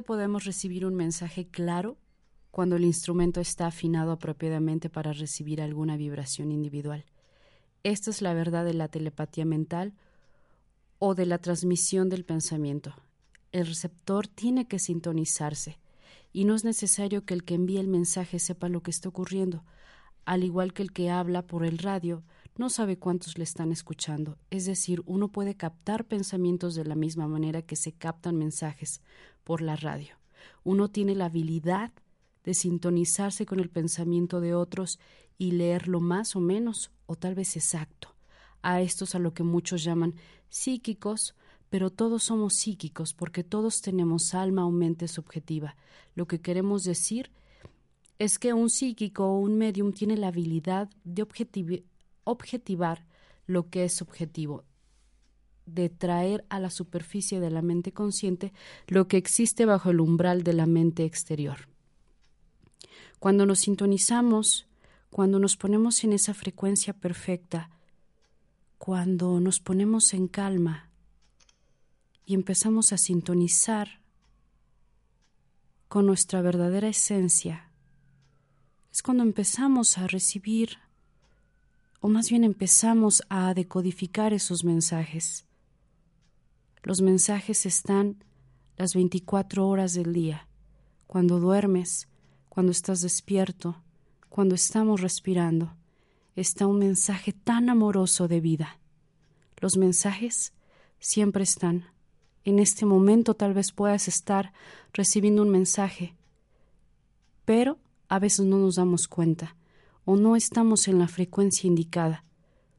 Podemos recibir un mensaje claro cuando el instrumento está afinado apropiadamente para recibir alguna vibración individual. Esta es la verdad de la telepatía mental o de la transmisión del pensamiento. El receptor tiene que sintonizarse y no es necesario que el que envíe el mensaje sepa lo que está ocurriendo, al igual que el que habla por el radio no sabe cuántos le están escuchando. Es decir, uno puede captar pensamientos de la misma manera que se captan mensajes por la radio. Uno tiene la habilidad de sintonizarse con el pensamiento de otros y leerlo más o menos, o tal vez exacto. A estos a lo que muchos llaman psíquicos, pero todos somos psíquicos porque todos tenemos alma o mente subjetiva. Lo que queremos decir es que un psíquico o un medium tiene la habilidad de objetivar lo que es subjetivo, de traer a la superficie de la mente consciente lo que existe bajo el umbral de la mente exterior. Cuando nos sintonizamos, cuando nos ponemos en esa frecuencia perfecta, cuando nos ponemos en calma y empezamos a sintonizar con nuestra verdadera esencia, es cuando empezamos a recibir, o más bien empezamos a decodificar esos mensajes. Los mensajes están las 24 horas del día, cuando duermes, cuando estás despierto, cuando estamos respirando. Está un mensaje tan amoroso de vida. Los mensajes siempre están. En este momento tal vez puedas estar recibiendo un mensaje, pero a veces no nos damos cuenta o no estamos en la frecuencia indicada,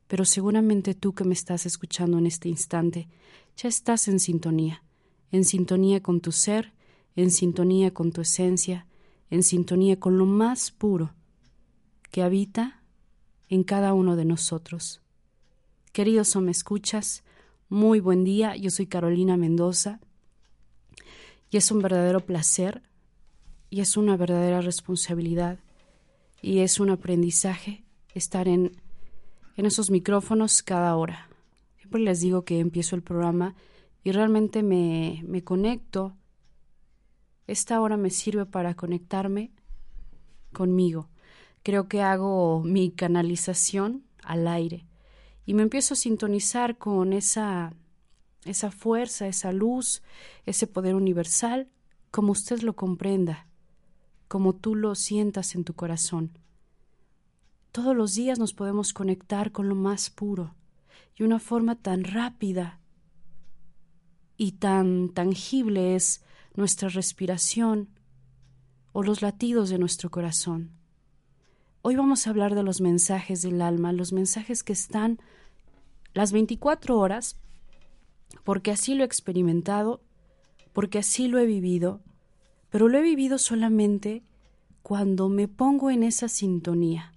pero seguramente tú que me estás escuchando en este instante ya estás en sintonía, en sintonía con tu ser, en sintonía con tu esencia, en sintonía con lo más puro que habita en cada uno de nosotros. Queridos o me escuchas, muy buen día, yo soy Carolina Mendoza y es un verdadero placer y es una verdadera responsabilidad y es un aprendizaje estar en, en esos micrófonos cada hora. Siempre les digo que empiezo el programa y realmente me, me conecto. Esta hora me sirve para conectarme conmigo. Creo que hago mi canalización al aire y me empiezo a sintonizar con esa esa fuerza, esa luz, ese poder universal, como usted lo comprenda como tú lo sientas en tu corazón. Todos los días nos podemos conectar con lo más puro y una forma tan rápida y tan tangible es nuestra respiración o los latidos de nuestro corazón. Hoy vamos a hablar de los mensajes del alma, los mensajes que están las 24 horas, porque así lo he experimentado, porque así lo he vivido pero lo he vivido solamente cuando me pongo en esa sintonía.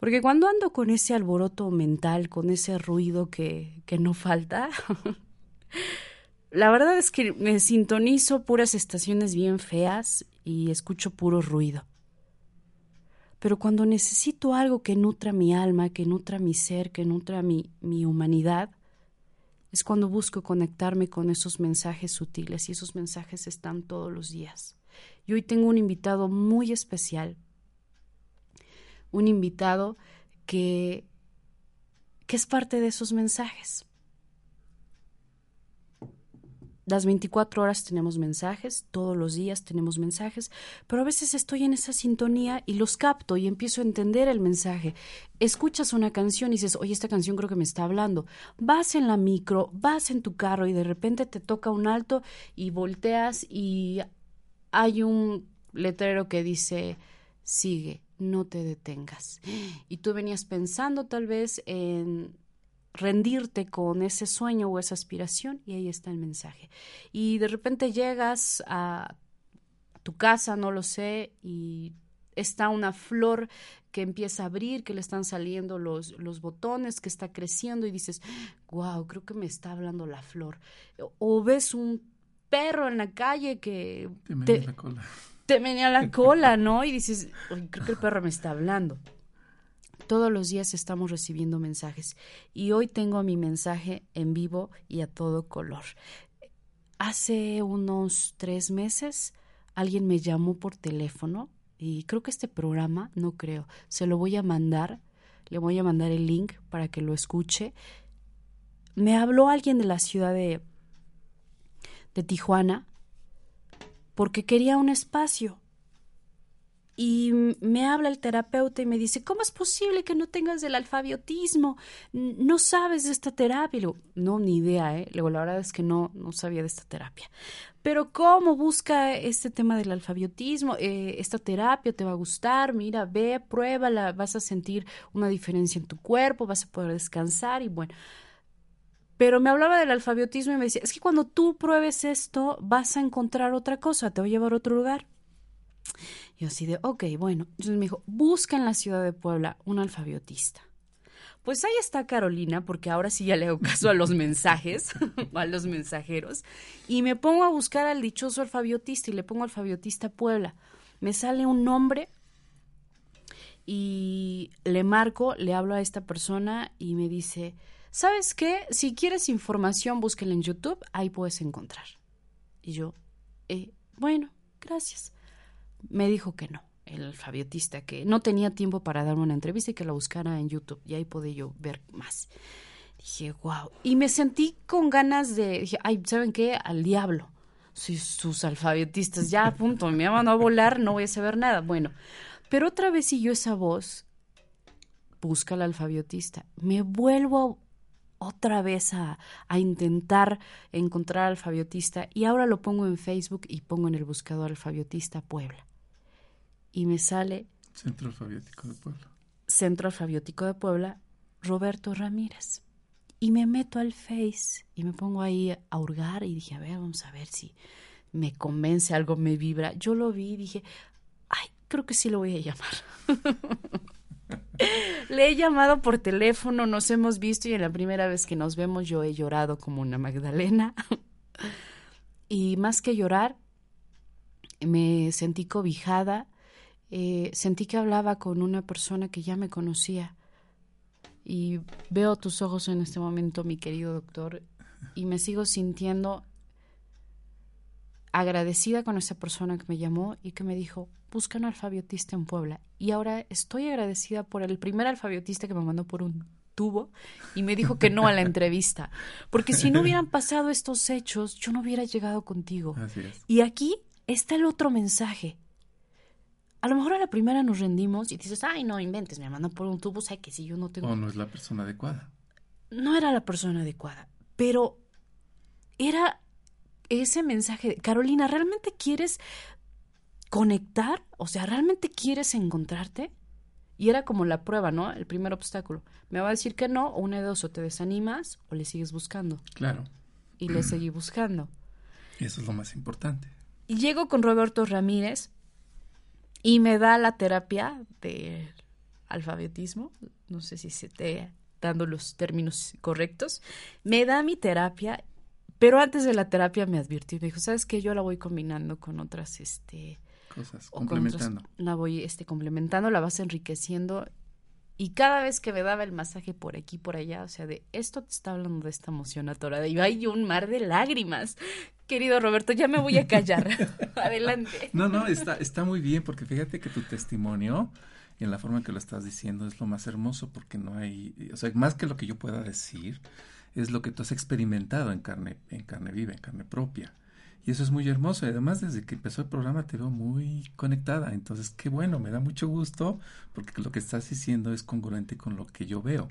Porque cuando ando con ese alboroto mental, con ese ruido que, que no falta, la verdad es que me sintonizo puras estaciones bien feas y escucho puro ruido. Pero cuando necesito algo que nutra mi alma, que nutra mi ser, que nutra mi, mi humanidad, es cuando busco conectarme con esos mensajes sutiles y esos mensajes están todos los días. Y hoy tengo un invitado muy especial, un invitado que, que es parte de esos mensajes. Las 24 horas tenemos mensajes, todos los días tenemos mensajes, pero a veces estoy en esa sintonía y los capto y empiezo a entender el mensaje. Escuchas una canción y dices, oye, esta canción creo que me está hablando. Vas en la micro, vas en tu carro y de repente te toca un alto y volteas y hay un letrero que dice, sigue, no te detengas. Y tú venías pensando tal vez en rendirte con ese sueño o esa aspiración y ahí está el mensaje. Y de repente llegas a tu casa, no lo sé, y está una flor que empieza a abrir, que le están saliendo los, los botones, que está creciendo y dices, wow, creo que me está hablando la flor. O ves un perro en la calle que te, la cola. Te menea la cola, ¿no? Y dices, creo que el perro me está hablando. Todos los días estamos recibiendo mensajes y hoy tengo mi mensaje en vivo y a todo color. Hace unos tres meses alguien me llamó por teléfono y creo que este programa, no creo, se lo voy a mandar, le voy a mandar el link para que lo escuche. Me habló alguien de la ciudad de, de Tijuana porque quería un espacio y me habla el terapeuta y me dice, ¿cómo es posible que no tengas el alfabiotismo? No sabes de esta terapia. Y le digo, no, ni idea, ¿eh? Luego, la verdad es que no, no sabía de esta terapia. Pero ¿cómo busca este tema del alfabiotismo? Eh, esta terapia te va a gustar, mira, ve, pruébala, vas a sentir una diferencia en tu cuerpo, vas a poder descansar y bueno. Pero me hablaba del alfabiotismo y me decía, es que cuando tú pruebes esto, vas a encontrar otra cosa, te va a llevar a otro lugar. Y así de, ok, bueno. Entonces me dijo, busca en la ciudad de Puebla un alfabiotista. Pues ahí está Carolina, porque ahora sí ya le hago caso a los mensajes, a los mensajeros, y me pongo a buscar al dichoso alfabiotista y le pongo alfabiotista Puebla. Me sale un nombre y le marco, le hablo a esta persona y me dice, ¿sabes qué? Si quieres información, búsquela en YouTube, ahí puedes encontrar. Y yo, eh, bueno, gracias me dijo que no, el alfabiotista, que no tenía tiempo para darme una entrevista y que la buscara en YouTube y ahí podía yo ver más. Dije, wow. Y me sentí con ganas de, dije, ay, ¿saben qué? Al diablo. Si sus alfabetistas, ya, punto, me van a volar, no voy a saber nada. Bueno, pero otra vez siguió esa voz, busca al alfabiotista. Me vuelvo otra vez a, a, intentar encontrar alfabiotista y ahora lo pongo en Facebook y pongo en el buscador alfabiotista Puebla y me sale... Centro Alfabiótico de Puebla. Centro Alfabiótico de Puebla, Roberto Ramírez. Y me meto al Face y me pongo ahí a hurgar y dije, a ver, vamos a ver si me convence, algo me vibra. Yo lo vi y dije, ay, creo que sí lo voy a llamar. Le he llamado por teléfono, nos hemos visto y en la primera vez que nos vemos yo he llorado como una Magdalena. y más que llorar, me sentí cobijada, eh, sentí que hablaba con una persona que ya me conocía. Y veo tus ojos en este momento, mi querido doctor, y me sigo sintiendo agradecida con esa persona que me llamó y que me dijo, busca un alfabiotista en Puebla. Y ahora estoy agradecida por el primer alfabiotista que me mandó por un tubo y me dijo que no a la entrevista. Porque si no hubieran pasado estos hechos, yo no hubiera llegado contigo. Y aquí está el otro mensaje a lo mejor a la primera nos rendimos y dices, ay, no inventes, me mandan por un tubo, sé que si yo no tengo... O no es la persona adecuada. No era la persona adecuada, pero era ese mensaje de, Carolina, ¿realmente quieres conectar? O sea, ¿realmente quieres encontrarte? Y era como la prueba, ¿no? El primer obstáculo. Me va a decir que no, o una de dos, o te desanimas o le sigues buscando. Claro. Y le seguí buscando. Eso es lo más importante. Y llego con Roberto Ramírez, y me da la terapia de alfabetismo, no sé si se te dando los términos correctos, me da mi terapia, pero antes de la terapia me advirtió, me dijo, ¿sabes qué? Yo la voy combinando con otras, este... Cosas, complementando. la voy este, complementando, la vas enriqueciendo y cada vez que me daba el masaje por aquí, por allá, o sea, de esto te está hablando de esta emoción atorada. Y hay un mar de lágrimas. Querido Roberto, ya me voy a callar. Adelante. No, no, está, está muy bien, porque fíjate que tu testimonio, en la forma en que lo estás diciendo, es lo más hermoso, porque no hay, o sea, más que lo que yo pueda decir, es lo que tú has experimentado en carne, en carne viva, en carne propia. Y eso es muy hermoso. Y además, desde que empezó el programa te veo muy conectada. Entonces, qué bueno, me da mucho gusto porque lo que estás diciendo es congruente con lo que yo veo.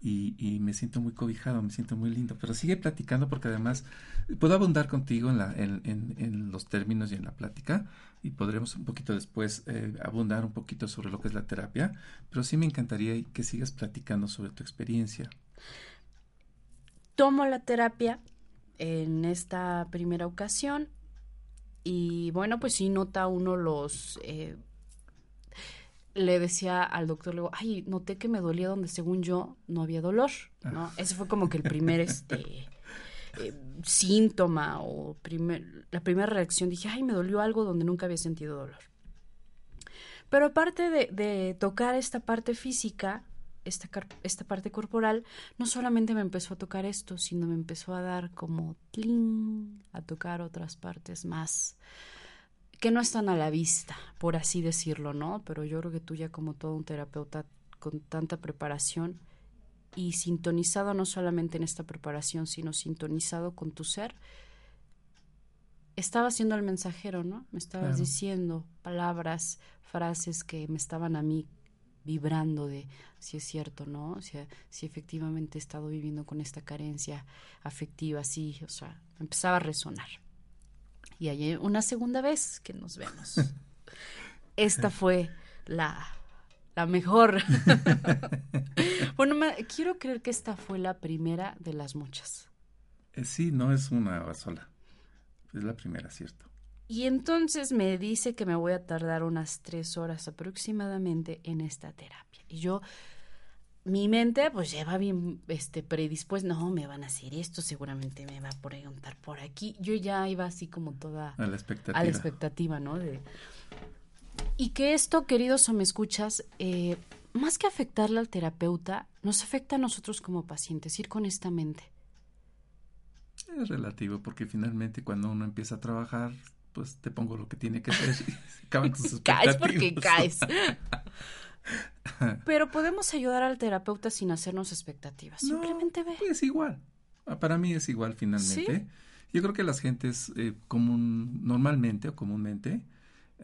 Y, me siento muy cobijado, me siento muy lindo. Pero sigue platicando porque además puedo abundar contigo en, los términos y en la plática y podremos un poquito después eh, abundar un poquito sobre lo que es la terapia. Pero sí me encantaría que sigas platicando sobre tu experiencia. Tomo la terapia en esta primera ocasión y bueno, pues sí nota uno los... Eh, le decía al doctor, le digo, ay, noté que me dolía donde según yo no había dolor, ¿no? Ah. Ese fue como que el primer, este, eh, síntoma o primer, la primera reacción. Dije, ay, me dolió algo donde nunca había sentido dolor. Pero aparte de, de tocar esta parte física, esta, esta parte corporal, no solamente me empezó a tocar esto, sino me empezó a dar como tling, a tocar otras partes más que no están a la vista, por así decirlo, ¿no? Pero yo creo que tú ya como todo un terapeuta con tanta preparación y sintonizado no solamente en esta preparación, sino sintonizado con tu ser, estaba siendo el mensajero, ¿no? Me estabas Claro. diciendo palabras, frases que me estaban a mí vibrando de si es cierto, ¿no? Si, si efectivamente he estado viviendo con esta carencia afectiva, sí, o sea, empezaba a resonar. Y hay una segunda vez que nos vemos. Esta fue la, la mejor. bueno, me- quiero creer que esta fue la primera de las muchas. Eh, sí, no es una sola. Es la primera, ¿cierto? Y entonces me dice que me voy a tardar unas tres horas aproximadamente en esta terapia. Y yo, mi mente pues lleva bien este, predispuesta, no, me van a hacer esto, seguramente me va a preguntar por aquí. Yo ya iba así como toda A la expectativa. a la expectativa, ¿no? De... Y que esto, queridos o me escuchas, eh, más que afectarle al terapeuta, nos afecta a nosotros como pacientes, ir con esta mente. Es relativo, porque finalmente cuando uno empieza a trabajar, pues te pongo lo que tiene que ser y se acaban tus expectativas. Caes porque caes. Pero podemos ayudar al terapeuta sin hacernos expectativas. No, Simplemente ve. Es igual. Ah, Para mí es igual finalmente. Yo creo que las gentes eh, común, normalmente o comúnmente,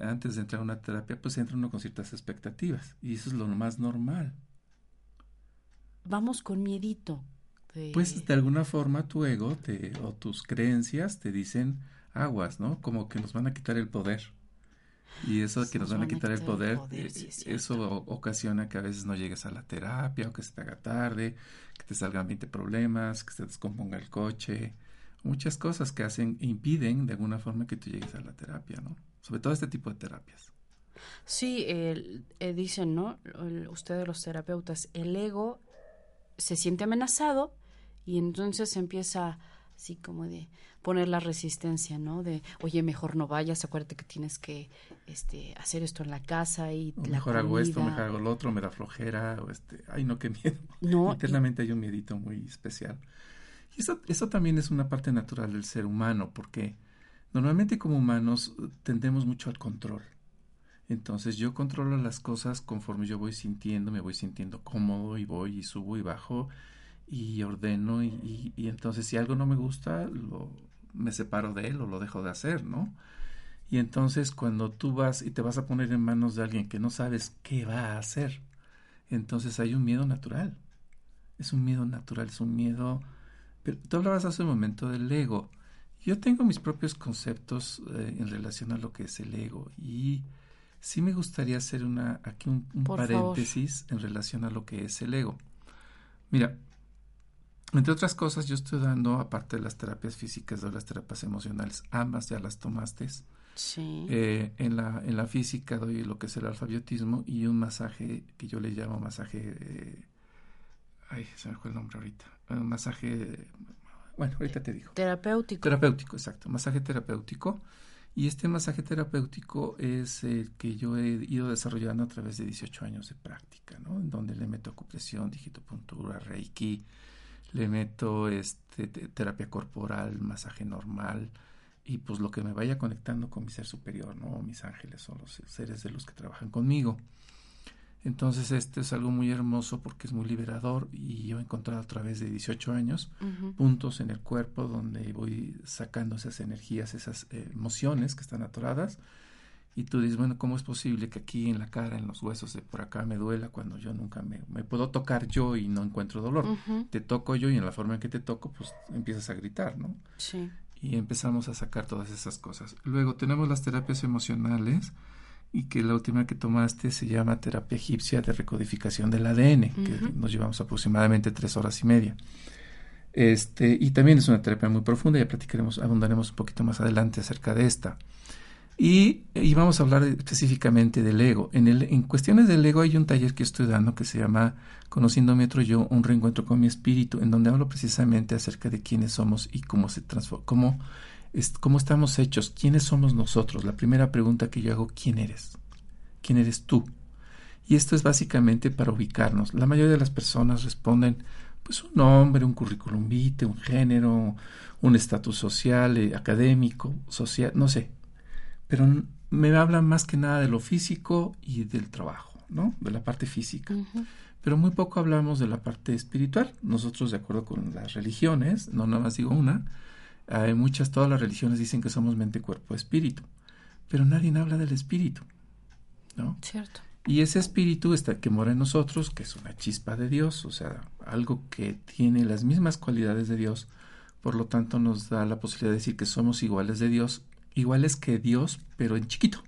antes de entrar a una terapia, pues entra uno con ciertas expectativas. Y eso es lo más normal. Vamos con miedito. de- Pues de alguna forma tu ego te, o tus creencias te dicen aguas, ¿no? Como que nos van a quitar el poder. Y eso que nos, van a quitar el poder, eh, sí es eso ocasiona que a veces no llegues a la terapia o que se te haga tarde, que te salgan 20 problemas, que se descomponga el coche, muchas cosas que hacen, impiden de alguna forma que tú llegues a la terapia, ¿no? Sobre todo este tipo de terapias. Sí, eh, dicen, ¿no? El- ustedes los terapeutas, el ego se siente amenazado y entonces empieza así como de poner la resistencia, ¿no? De, oye, mejor no vayas, acuérdate que tienes que este, hacer esto en la casa y O la mejor hago esto, comida". mejor hago lo otro, me da flojera, o este, ay no, qué miedo. No, y- Internamente hay un miedito muy especial. Y eso, eso también es una parte natural del ser humano, porque normalmente como humanos eh, tendemos mucho al control. Entonces yo controlo las cosas conforme yo voy sintiendo, me voy sintiendo cómodo y voy y subo y bajo y ordeno y, y- y entonces si algo no me gusta, lo, me separo de él o lo dejo de hacer, ¿no? Y entonces cuando tú vas y te vas a poner en manos de alguien que no sabes qué va a hacer, entonces hay un miedo natural. Es un miedo natural, es un miedo... Pero tú hablabas hace un momento del ego. Yo tengo mis propios conceptos eh, en relación a lo que es el ego y sí me gustaría hacer una aquí un, un Por favor. paréntesis en relación a lo que es el ego. Mira, entre otras cosas, yo estoy dando, aparte de las terapias físicas, de las terapias emocionales, ambas ya las tomaste. Sí. Eh, en, la, en la física doy lo que es el alfabetismo y un masaje que yo le llamo masaje. eh, ay, se me fue el nombre ahorita. Un masaje. Bueno, ahorita te digo. Terapéutico. Terapéutico, exacto. Masaje terapéutico. Y este masaje terapéutico es el que yo he ido desarrollando a través de 18 años de práctica, ¿no? En donde le meto acupresión, digitopuntura, reiki, le meto este, te- terapia corporal, masaje normal y pues lo que me vaya conectando con mi ser superior, ¿no? Mis ángeles o los seres de luz que trabajan conmigo. Entonces este es algo muy hermoso porque es muy liberador y yo he encontrado a través de 18 años puntos en el cuerpo donde voy sacando esas energías, esas eh, emociones que están atoradas. Y tú dices, bueno, ¿cómo es posible que aquí en la cara, en los huesos de por acá me duela cuando yo nunca me, me puedo tocar yo y no encuentro dolor? Te toco yo y en la forma en que te toco, pues empiezas a gritar, ¿no? Sí. y empezamos a sacar todas esas cosas. Luego tenemos las terapias emocionales y que la última que tomaste se llama terapia egipcia de recodificación del ADN, que nos llevamos aproximadamente tres horas y media. Este, y también es una terapia muy profunda, ya platicaremos, abundaremos un poquito más adelante acerca de esta. Y, y vamos a hablar específicamente del ego. En, el, en cuestiones del ego hay un taller que estoy dando que se llama Conociendo otro yo, un reencuentro con mi espíritu, en donde hablo precisamente acerca de quiénes somos y cómo se transforma, cómo, es, cómo estamos hechos, quiénes somos nosotros. La primera pregunta que yo hago, ¿quién eres? ¿Quién eres tú? Y esto es básicamente para ubicarnos. La mayoría de las personas responden, pues un nombre, un currículum vitae, un género, un estatus social, eh, académico, social, no sé. Pero me hablan más que nada de lo físico y del trabajo, ¿no? De la parte física. Pero muy poco hablamos de la parte espiritual. Nosotros, de acuerdo con las religiones, no nada más digo una, Hay muchas, todas las religiones dicen que somos mente, cuerpo, espíritu, pero nadie habla del espíritu, ¿no? Cierto. Y ese espíritu está que mora en nosotros, que es una chispa de Dios, o sea, algo que tiene las mismas cualidades de Dios, por lo tanto nos da la posibilidad de decir que somos iguales de Dios, iguales que Dios, pero en chiquito,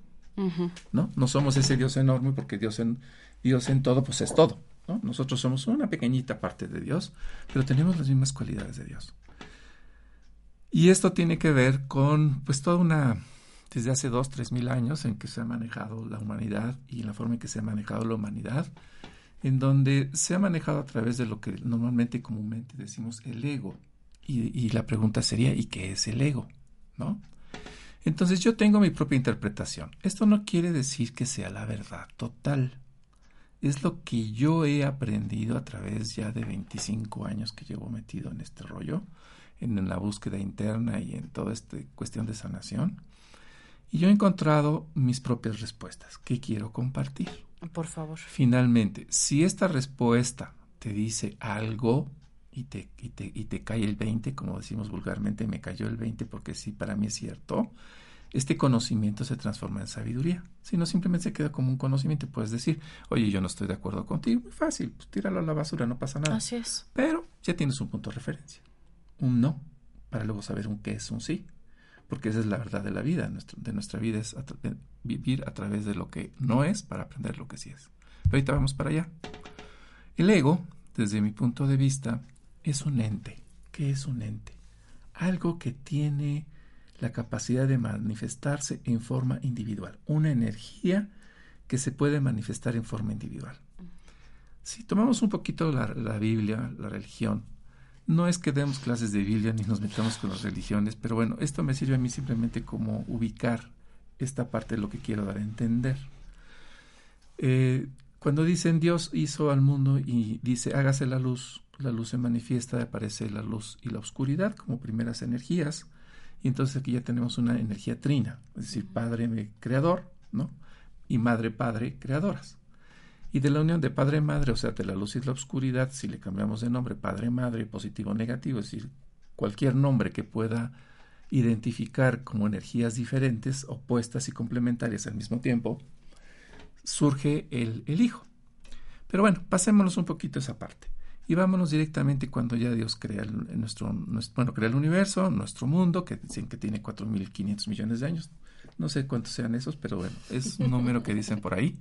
¿no? No somos ese Dios enorme porque Dios en, Dios en todo, pues es todo, ¿no? Nosotros somos una pequeñita parte de Dios, pero tenemos las mismas cualidades de Dios. Y esto tiene que ver con, pues, toda una desde hace dos, tres mil años en que se ha manejado la humanidad y en la forma en que se ha manejado la humanidad, en donde se ha manejado a través de lo que normalmente comúnmente decimos el ego. Y, la pregunta sería, ¿y qué es el ego? ¿No? Entonces yo tengo mi propia interpretación. Esto no quiere decir que sea la verdad total. Es lo que yo he aprendido a través ya de 25 años que llevo metido en este rollo, en, la búsqueda interna y en toda esta cuestión de sanación. Y yo he encontrado mis propias respuestas que quiero compartir. Por favor. Finalmente, si esta respuesta te dice algo y te, y te, y te cae el 20, como decimos vulgarmente, me cayó el 20 porque sí, para mí es cierto, este conocimiento se transforma en sabiduría. Si no, simplemente se queda como un conocimiento. Puedes decir, oye, yo no estoy de acuerdo contigo. Muy fácil, pues tíralo a la basura, no pasa nada. Así es. Pero ya tienes un punto de referencia. Un no, para luego saber un qué es un sí porque esa es la verdad de la vida, de nuestra vida es vivir a través de lo que no es para aprender lo que sí es. Pero ahorita vamos para allá. El ego, desde mi punto de vista, es un ente. ¿Qué es un ente? Algo que tiene la capacidad de manifestarse en forma individual, una energía que se puede manifestar en forma individual. Si tomamos un poquito la, la Biblia, la religión, no es que demos clases de Biblia ni nos metamos con las religiones, pero bueno, esto me sirve a mí simplemente como ubicar esta parte de lo que quiero dar a entender. Eh, cuando dicen Dios hizo al mundo y dice hágase la luz, la luz se manifiesta, aparece la luz y la oscuridad como primeras energías, y entonces aquí ya tenemos una energía trina, es decir, Padre creador, ¿no? Y Madre Padre creadoras. Y de la unión de padre-madre, o sea, de la luz y la oscuridad, si le cambiamos de nombre padre-madre, positivo o negativo, es decir, cualquier nombre que pueda identificar como energías diferentes, opuestas y complementarias al mismo tiempo, surge el, el hijo. Pero bueno, pasémonos un poquito esa parte. Y vámonos directamente cuando ya Dios crea el, nuestro, bueno, crea el universo, nuestro mundo, que dicen que tiene 4.500 millones de años. No sé cuántos sean esos, pero bueno, es un número que dicen por ahí.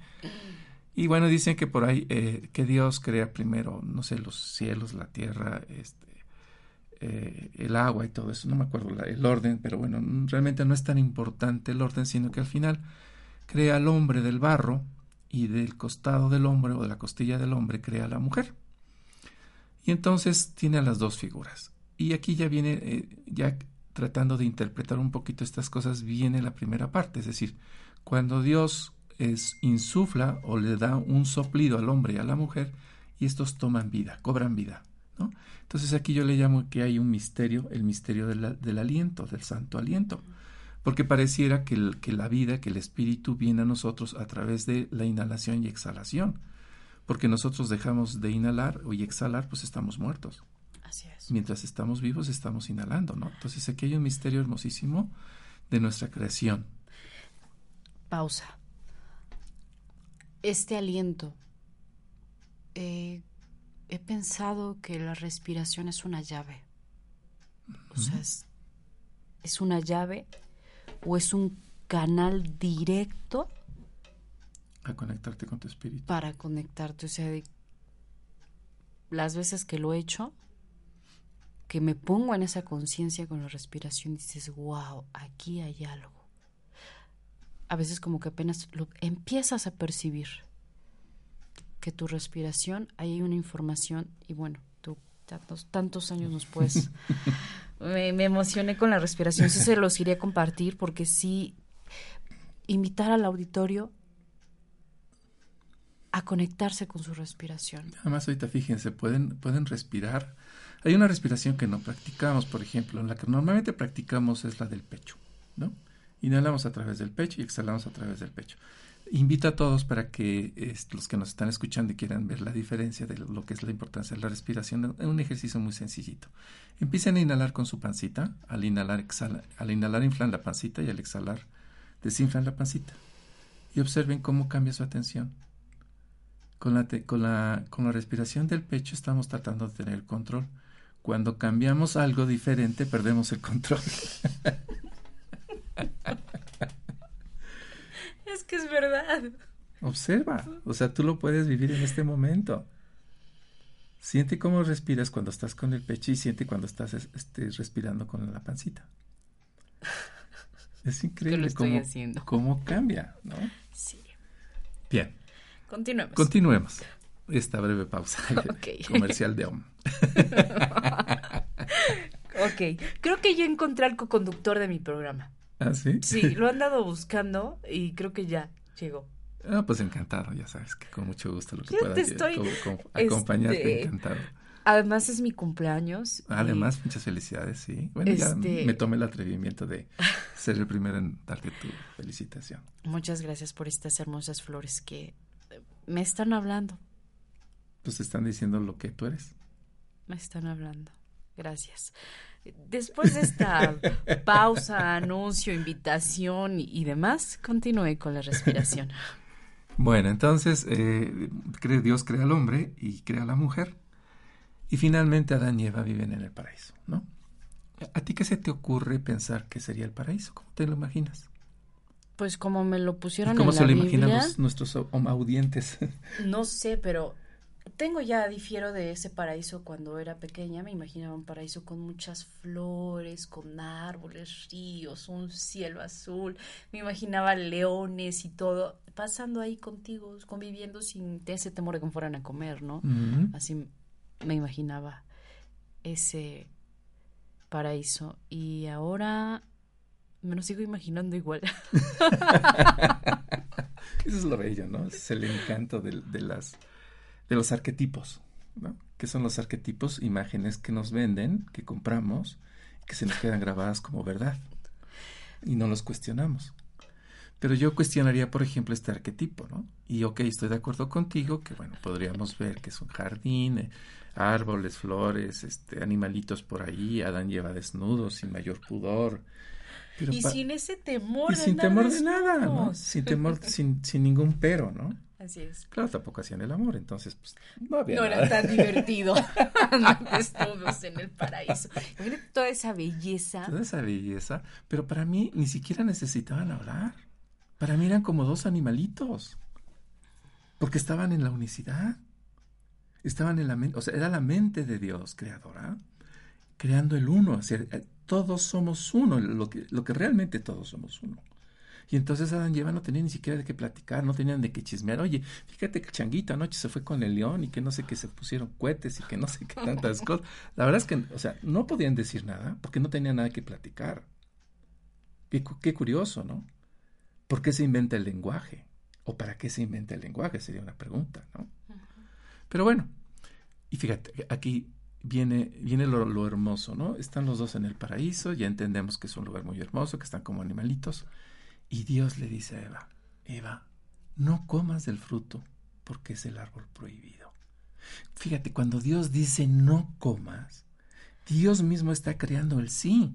Y bueno, dicen que por ahí, eh, que Dios crea primero, no sé, los cielos, la tierra, este, eh, el agua y todo eso. No me acuerdo el orden, pero bueno, realmente no es tan importante el orden, sino que al final crea al hombre del barro y del costado del hombre o de la costilla del hombre crea a la mujer. Y entonces tiene a las dos figuras. Y aquí ya viene, eh, ya tratando de interpretar un poquito estas cosas, viene la primera parte, es decir, cuando Dios es insufla o le da un soplido al hombre y a la mujer y estos toman vida, cobran vida. ¿no? Entonces aquí yo le llamo que hay un misterio, el misterio del aliento, del santo aliento, porque pareciera que, que la vida, que el espíritu viene a nosotros a través de la inhalación y exhalación, porque nosotros dejamos de inhalar y exhalar, pues estamos muertos. Así es. Mientras estamos vivos estamos inhalando, ¿no? Entonces aquí hay un misterio hermosísimo de nuestra creación. Pausa este aliento. he pensado que la respiración es una llave. O sea, es, una llave o es un canal directo a conectarte con tu espíritu. Para conectarte, o sea, las veces que lo he hecho, que me pongo en esa conciencia con la respiración, dices, wow, aquí hay algo a veces como que apenas lo empiezas a percibir que tu respiración, ahí hay una información y bueno, tú tantos, tantos años nos puedes... me, emocioné con la respiración, sí se los iré a compartir porque sí, invitar al auditorio a conectarse con su respiración. Además, ahorita fíjense, pueden, pueden respirar. Hay una respiración que no practicamos, por ejemplo, en la que normalmente practicamos es la del pecho, ¿no? Inhalamos a través del pecho y exhalamos a través del pecho. invito a todos para que los que nos están escuchando y quieran ver la diferencia de lo que es la importancia de la respiración, es un ejercicio muy sencillito. Empiecen a inhalar con su pancita, al inhalar, al inhalar inflan la pancita y al exhalar desinflan la pancita. Y observen cómo cambia su atención. Con la, con, la, con la respiración del pecho estamos tratando de tener el control. Cuando cambiamos algo diferente, perdemos el control. Es que es verdad. Observa, o sea, tú lo puedes vivir en este momento. Siente cómo respiras cuando estás con el pecho y siente cuando estás este, respirando con la pancita. Es increíble cómo, cómo, cambia, ¿no? Sí. Bien. Continuemos. Continuemos. Esta breve pausa comercial de OM. ok, creo que ya encontré al co-conductor de mi programa. ¿Ah, sí? Sí, lo han dado buscando y creo que ya llegó. Ah, pues encantado, ya sabes que con mucho gusto lo que pueda estoy, acompañarte, este, encantado. Además es mi cumpleaños. Además, muchas felicidades, sí. Bueno, ya este me tomé el atrevimiento de ser el primero en darte tu felicitación. Muchas gracias por estas hermosas flores que me están hablando. Pues te están diciendo lo que tú eres. Me están hablando. Gracias. Después de esta pausa, anuncio, invitación y demás, continúe con la respiración. Bueno, entonces eh, Dios crea al hombre y crea a la mujer. Y finalmente Adán y Eva viven en el paraíso, ¿no? ¿A ti qué se te ocurre pensar que sería el paraíso? ¿Cómo te lo imaginas? Pues como me lo pusieron ¿Cómo en se lo imaginan nuestros audientes? No sé, pero tengo ya, difiero de ese paraíso cuando era pequeña, me imaginaba un paraíso con muchas flores, con árboles, ríos, un cielo azul, me imaginaba leones y todo, pasando ahí contigo, conviviendo sin ese temor de que me fueran a comer, ¿no? Así me imaginaba ese paraíso. Y ahora me lo sigo imaginando igual. Eso es lo bello, ¿no? Es el encanto de las de los arquetipos, ¿no? ¿Qué son los arquetipos? Imágenes que nos venden, que compramos, que se nos quedan grabadas como verdad y no los cuestionamos. Pero yo cuestionaría, por ejemplo, este arquetipo, ¿no? Y ok, estoy de acuerdo contigo que, bueno, podríamos ver que es un jardín, eh, árboles, flores, este, animalitos por ahí, Adán lleva desnudo, sin mayor pudor. Y sin ese temor y sin temor de nada, ¿no? Sin temor, sin, sin ningún pero, ¿no? Así es. Claro, tampoco hacían el amor, entonces pues, no había No era tan divertido desnudos en el paraíso. Imagínate toda esa belleza. Toda esa belleza, pero para mí ni siquiera necesitaban hablar. Para mí eran como dos animalitos. Porque estaban en la unicidad. Estaban en la mente, o sea, era la mente de Dios creadora, creando el uno. Eh, todos somos uno, lo que, lo que realmente todos somos uno. Y entonces Adán y Eva no tenían ni siquiera de qué platicar, no tenían de qué chismear. Oye, fíjate que Changuito anoche se fue con el león y que no sé qué se pusieron cohetes y que no sé qué tantas cosas. La verdad es que, o sea, no podían decir nada porque no tenían nada que platicar. Qué, qué curioso, ¿no? ¿Por qué se inventa el lenguaje? ¿O para qué se inventa el lenguaje? Sería una pregunta, ¿no? Pero bueno, y fíjate, aquí viene, viene lo, lo, hermoso, ¿no? Están los dos en el paraíso, ya entendemos que es un lugar muy hermoso, que están como animalitos, y Dios le dice a Eva, Eva, no comas del fruto porque es el árbol prohibido. Fíjate, cuando Dios dice no comas, Dios mismo está creando el sí.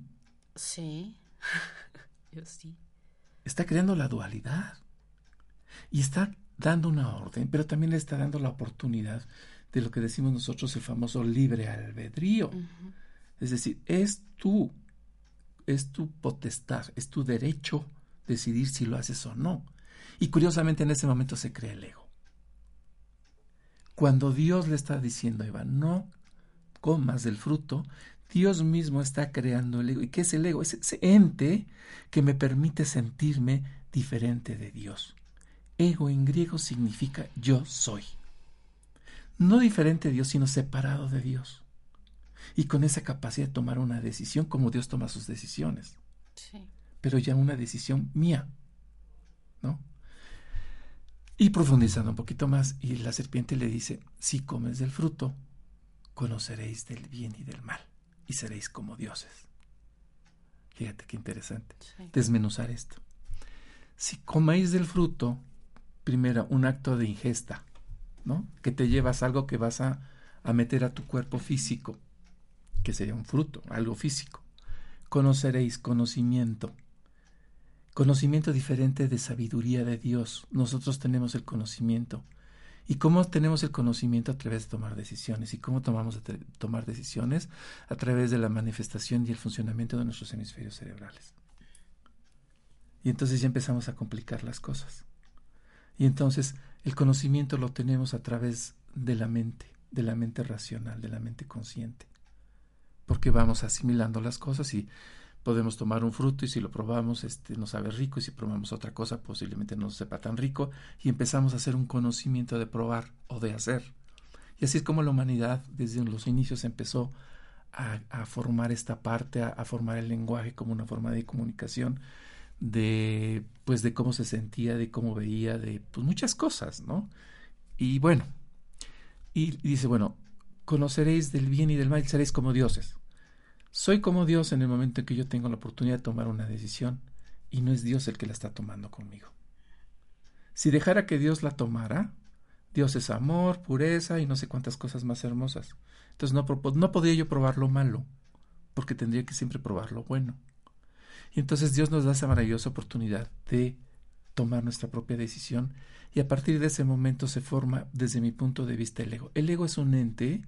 Sí, yo sí. Está creando la dualidad. Y está dando una orden, pero también le está dando la oportunidad de lo que decimos nosotros el famoso libre albedrío. Es decir, es tú, es tu potestad, es tu derecho decidir si lo haces o no. Y curiosamente en ese momento se crea el ego. Cuando Dios le está diciendo a Eva, no comas del fruto, Dios mismo está creando el ego. ¿Y qué es el ego? Es ese ente que me permite sentirme diferente de Dios. Ego en griego significa yo soy. No diferente de Dios, sino separado de Dios. Y con esa capacidad de tomar una decisión como Dios toma sus decisiones. Sí pero ya una decisión mía, ¿no? Y profundizando un poquito más, y la serpiente le dice, si comes del fruto, conoceréis del bien y del mal, y seréis como dioses. Fíjate qué interesante. Desmenuzar esto. Si coméis del fruto, primero, un acto de ingesta, Que te llevas algo que vas a, a meter a tu cuerpo físico, que sería un fruto, algo físico. Conoceréis conocimiento. Conocimiento diferente de sabiduría de Dios. Nosotros tenemos el conocimiento. ¿Y cómo tenemos el conocimiento a través de tomar decisiones? ¿Y cómo tomamos tomar decisiones? A través de la manifestación y el funcionamiento de nuestros hemisferios cerebrales. Y entonces ya empezamos a complicar las cosas. Y entonces el conocimiento lo tenemos a través de la mente, de la mente racional, de la mente consciente. Porque vamos asimilando las cosas y podemos tomar un fruto y si lo probamos este nos sabe rico y si probamos otra cosa posiblemente no sepa tan rico y empezamos a hacer un conocimiento de probar o de hacer. Y así es como la humanidad desde los inicios empezó a, formar esta parte, a formar el lenguaje como una forma de comunicación de pues de cómo se sentía, de cómo veía, de pues muchas cosas, ¿no? Y bueno, y, dice, bueno, conoceréis del bien y del mal seréis como dioses. Soy como Dios en el momento en que yo tengo la oportunidad de tomar una decisión y no es Dios el que la está tomando conmigo. Si dejara que Dios la tomara, Dios es amor, pureza y no sé cuántas cosas más hermosas. Entonces no, no podría yo probar lo malo, porque tendría que siempre probar lo bueno. Y entonces Dios nos da esa maravillosa oportunidad de tomar nuestra propia decisión y a partir de ese momento se forma desde mi punto de vista el ego. El ego es un ente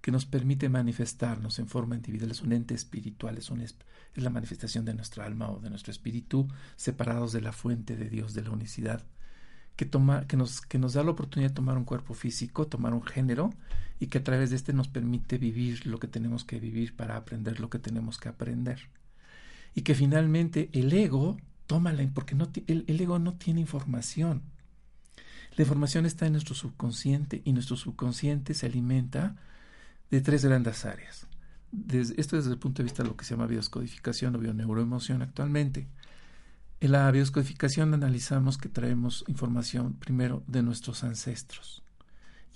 que nos permite manifestarnos en forma individual, es un ente espiritual, es, un, es la manifestación de nuestra alma o de nuestro espíritu separados de la fuente de Dios, de la unicidad, que, toma, que, nos, que nos da la oportunidad de tomar un cuerpo físico, tomar un género y que a través de este nos permite vivir lo que tenemos que vivir para aprender lo que tenemos que aprender y que finalmente el ego toma la porque no, el, el ego no tiene información. La información está en nuestro subconsciente y nuestro subconsciente se alimenta de tres grandes áreas. Desde, esto desde el punto de vista de lo que se llama bioscodificación o bioneuroemoción actualmente. En la bioscodificación analizamos que traemos información primero de nuestros ancestros.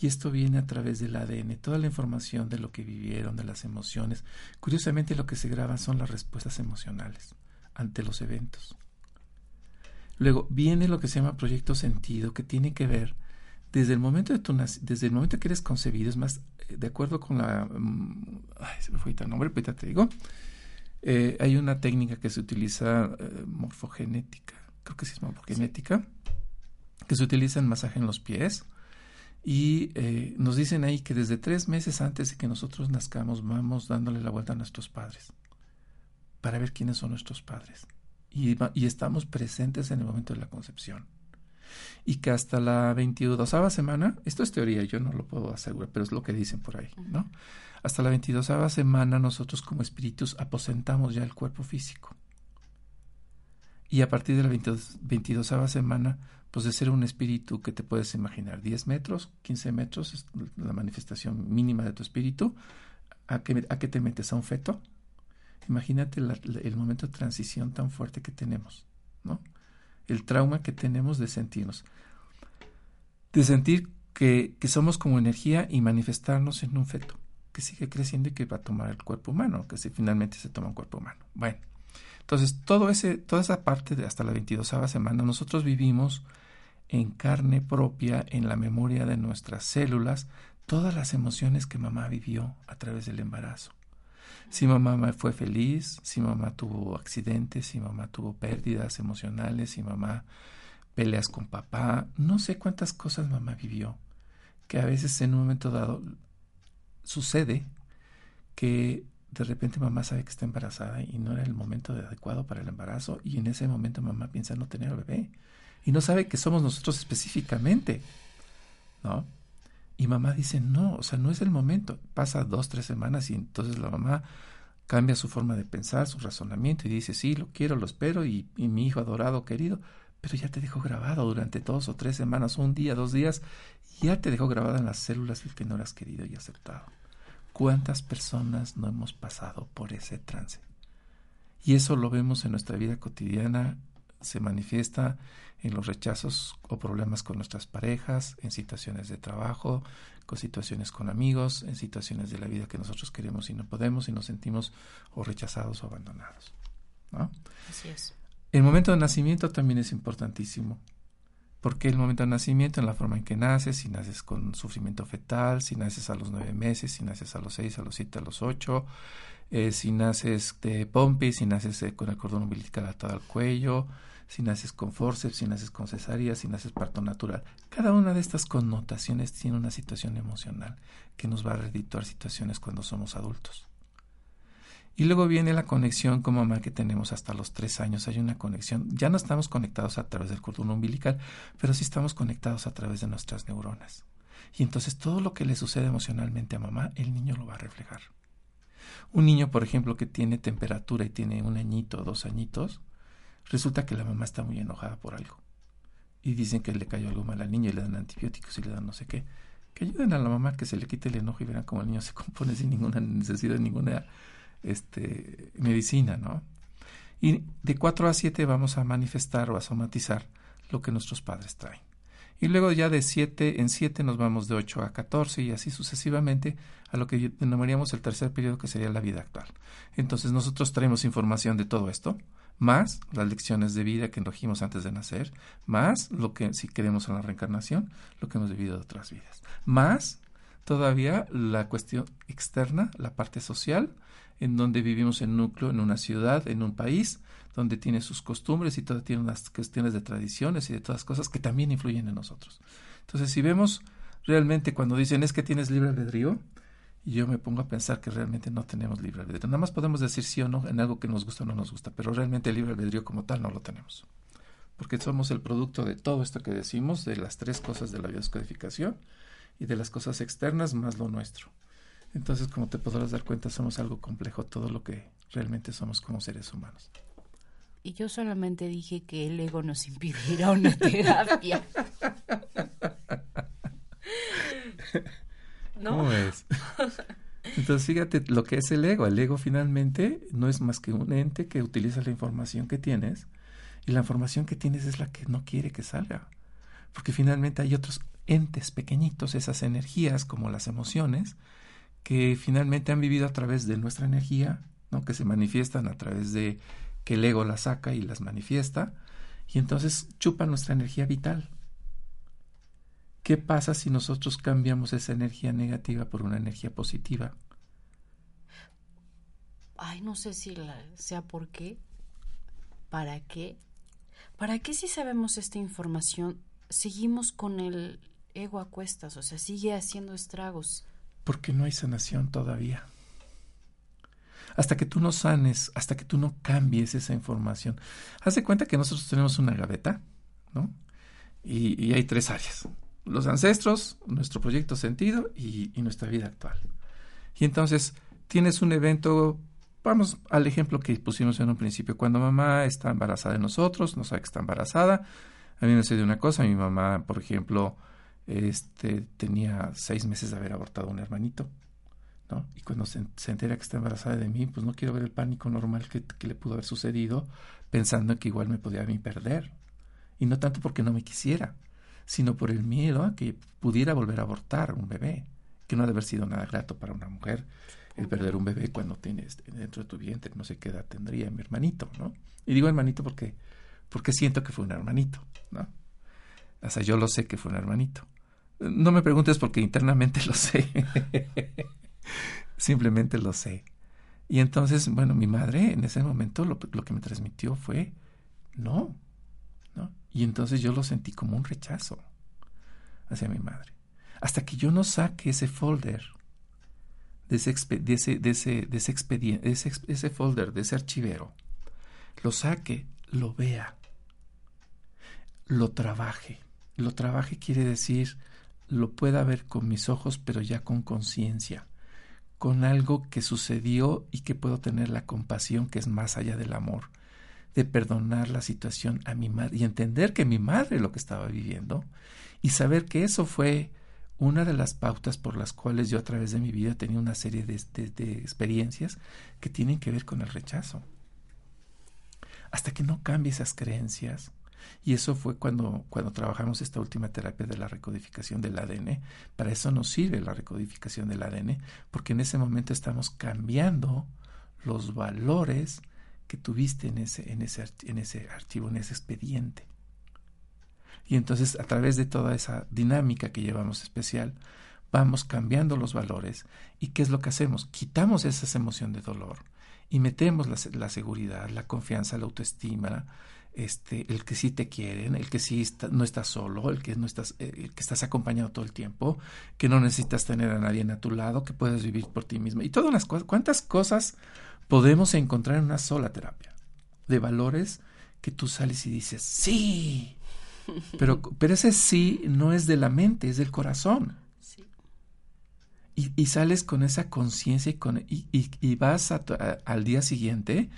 Y esto viene a través del ADN, toda la información de lo que vivieron, de las emociones. Curiosamente lo que se graba son las respuestas emocionales ante los eventos. Luego viene lo que se llama proyecto sentido, que tiene que ver desde el momento de tu desde el momento que eres concebido, es más, eh, de acuerdo con la mm, ay, se me fue el nombre, pero te digo, eh, hay una técnica que se utiliza eh, morfogenética, creo que sí es morfogenética, que se utiliza en masaje en los pies, y eh, nos dicen ahí que desde tres meses antes de que nosotros nazcamos vamos dándole la vuelta a nuestros padres para ver quiénes son nuestros padres. Y, y estamos presentes en el momento de la concepción. Y que hasta la 22 semana, esto es teoría, yo no lo puedo asegurar, pero es lo que dicen por ahí, ¿no? Hasta la 22 semana nosotros como espíritus aposentamos ya el cuerpo físico. Y a partir de la 22, 22 semana pues de ser un espíritu que te puedes imaginar, 10 metros, 15 metros, es la manifestación mínima de tu espíritu, ¿a qué, a te metes? ¿A un feto? Imagínate el momento de transición tan fuerte que tenemos, ¿no? El trauma que tenemos de sentirnos, de sentir que, que somos como energía y manifestarnos en un feto que sigue creciendo y que va a tomar el cuerpo humano, que si finalmente se toma un cuerpo humano. Bueno, entonces todo ese, toda esa parte de hasta la 22 semana nosotros vivimos en carne propia, en la memoria de nuestras células, todas las emociones que mamá vivió a través del embarazo. Si mamá fue feliz, si mamá tuvo accidentes, si mamá tuvo pérdidas emocionales, si mamá peleas con papá, no sé cuántas cosas mamá vivió, que a veces en un momento dado sucede que de repente mamá sabe que está embarazada y no era el momento adecuado para el embarazo y en ese momento mamá piensa no tener bebé y no sabe que somos nosotros específicamente, ¿no? Y mamá dice, no, o sea, no es el momento. Pasa dos, tres semanas y entonces la mamá cambia su forma de pensar, su razonamiento y dice, sí, lo quiero, lo espero y, mi hijo adorado, querido, pero ya te dejó grabado durante dos o tres semanas, un día, dos días, ya te dejó grabada en las células el que no eras querido y aceptado. ¿Cuántas personas no hemos pasado por ese trance? Y eso lo vemos en nuestra vida cotidiana, se manifiesta en los rechazos o problemas con nuestras parejas, en situaciones de trabajo, con situaciones con amigos, en situaciones de la vida que nosotros queremos y no podemos y nos sentimos o rechazados o abandonados. ¿no? Así es. El momento de nacimiento también es importantísimo. ¿Por qué el momento de nacimiento? En la forma en que naces, si naces con sufrimiento fetal, si naces a los nueve meses, si naces a los seis, a los siete, a los ocho, eh, si naces de pompi, si naces eh, con el cordón umbilical atado al cuello, si naces con forceps, si naces con cesárea, si naces parto natural. Cada una de estas connotaciones tiene una situación emocional que nos va a redituar situaciones cuando somos adultos. Y luego viene la conexión con mamá que tenemos hasta los tres años. Hay una conexión. Ya no estamos conectados a través del cordón umbilical, pero sí estamos conectados a través de nuestras neuronas. Y entonces todo lo que le sucede emocionalmente a mamá, el niño lo va a reflejar. Un niño, por ejemplo, que tiene temperatura y tiene un añito o dos añitos, resulta que la mamá está muy enojada por algo. Y dicen que le cayó algo mal al niño y le dan antibióticos y le dan no sé qué. Que ayuden a la mamá que se le quite el enojo y verán cómo el niño se compone sin ninguna necesidad ninguna este, medicina, ¿no? Y de 4 a 7 vamos a manifestar o a somatizar lo que nuestros padres traen. Y luego ya de 7 en 7 nos vamos de 8 a 14 y así sucesivamente a lo que denominaríamos el tercer periodo que sería la vida actual. Entonces nosotros traemos información de todo esto, más las lecciones de vida que enrojimos antes de nacer, más lo que si queremos en la reencarnación, lo que hemos vivido de otras vidas, más todavía la cuestión externa, la parte social, en donde vivimos en núcleo, en una ciudad, en un país, donde tiene sus costumbres y todo tiene unas cuestiones de tradiciones y de todas cosas que también influyen en nosotros. Entonces, si vemos realmente cuando dicen es que tienes libre albedrío, yo me pongo a pensar que realmente no tenemos libre albedrío. Nada más podemos decir sí o no en algo que nos gusta o no nos gusta, pero realmente el libre albedrío como tal no lo tenemos. Porque somos el producto de todo esto que decimos, de las tres cosas de la biodescodificación y de las cosas externas más lo nuestro. Entonces, como te podrás dar cuenta, somos algo complejo, todo lo que realmente somos como seres humanos. Y yo solamente dije que el ego nos impidiera una terapia. ¿No? ¿Cómo es? Entonces, fíjate lo que es el ego. El ego finalmente no es más que un ente que utiliza la información que tienes y la información que tienes es la que no quiere que salga. Porque finalmente hay otros entes pequeñitos, esas energías como las emociones, que finalmente han vivido a través de nuestra energía, ¿no? que se manifiestan a través de que el ego las saca y las manifiesta, y entonces chupan nuestra energía vital. ¿Qué pasa si nosotros cambiamos esa energía negativa por una energía positiva? Ay, no sé si la, sea por qué. ¿Para qué? ¿Para qué si sabemos esta información seguimos con el ego a cuestas? O sea, sigue haciendo estragos porque no hay sanación todavía. Hasta que tú no sanes, hasta que tú no cambies esa información. Haz de cuenta que nosotros tenemos una gaveta, ¿no? Y, hay tres áreas. Los ancestros, nuestro proyecto sentido y, nuestra vida actual. Y entonces tienes un evento, vamos al ejemplo que pusimos en un principio, cuando mamá está embarazada de nosotros, no sabe que está embarazada. A mí me sucede una cosa, mi mamá, por ejemplo, este, tenía seis meses de haber abortado un hermanito, ¿no? Y cuando se, entera que está embarazada de mí, pues no quiero ver el pánico normal que, le pudo haber sucedido, pensando que igual me podía a mí perder. Y no tanto porque no me quisiera, sino por el miedo a que pudiera volver a abortar un bebé, que no ha de haber sido nada grato para una mujer el perder un bebé cuando tienes dentro de tu vientre, no sé qué edad tendría mi hermanito, ¿no? Y digo hermanito porque, porque siento que fue un hermanito, ¿no? O sea, yo lo sé que fue un hermanito. No me preguntes porque internamente lo sé. Simplemente lo sé. Y entonces, bueno, mi madre en ese momento lo, que me transmitió fue no, Y entonces yo lo sentí como un rechazo hacia mi madre. Hasta que yo no saque ese folder de ese, de ese, de ese, de expediente, ese, ese folder, de ese archivero, lo saque, lo vea, lo trabaje. Lo trabaje quiere decir lo pueda ver con mis ojos, pero ya con conciencia, con algo que sucedió y que puedo tener la compasión que es más allá del amor, de perdonar la situación a mi madre y entender que mi madre lo que estaba viviendo y saber que eso fue una de las pautas por las cuales yo a través de mi vida tenía una serie de, de experiencias que tienen que ver con el rechazo. Hasta que no cambie esas creencias, y eso fue cuando, cuando trabajamos esta última terapia de la recodificación del ADN. Para eso nos sirve la recodificación del ADN, porque en ese momento estamos cambiando los valores que tuviste en ese, en ese, en ese archivo, en ese expediente. Y entonces a través de toda esa dinámica que llevamos especial, vamos cambiando los valores. ¿Y qué es lo que hacemos? Quitamos esa emoción de dolor y metemos la, la seguridad, la confianza, la autoestima, este, el que sí te quieren, el que sí no estás solo, el que no estás, eh, el que estás acompañado todo el tiempo, que no necesitas tener a nadie a tu lado, que puedes vivir por ti mismo. Y todas las cosas, ¿cuántas cosas podemos encontrar en una sola terapia? De valores que tú sales y dices, sí. Pero, pero ese sí no es de la mente, es del corazón. Y, sales con esa conciencia y, con, y, y, vas al día siguiente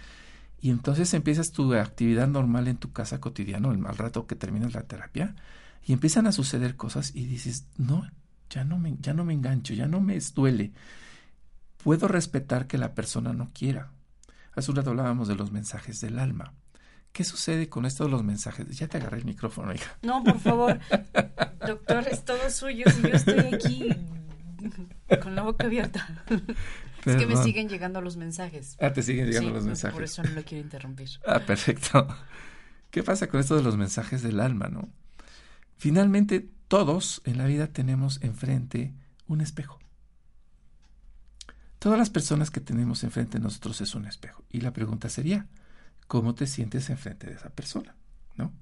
y entonces empiezas tu actividad normal en tu casa cotidiano, al rato que terminas la terapia, y empiezan a suceder cosas y dices, no, ya no me, ya no me engancho, ya no me duele. Puedo respetar que la persona no quiera. Hace un rato hablábamos de los mensajes del alma. ¿Qué sucede con esto de los mensajes? Ya te agarré el micrófono, hija. No, por favor. Doctor, es todo suyo. Si yo estoy aquí con la boca abierta. Es que me siguen llegando los mensajes. Ah, te siguen llegando los mensajes. Por eso no lo quiero interrumpir. Ah, perfecto. ¿Qué pasa con esto de los mensajes del alma, no? Finalmente, todos en la vida tenemos enfrente un espejo. Todas las personas que tenemos enfrente de nosotros es un espejo. Y la pregunta sería, ¿cómo te sientes enfrente de esa persona? ¿No?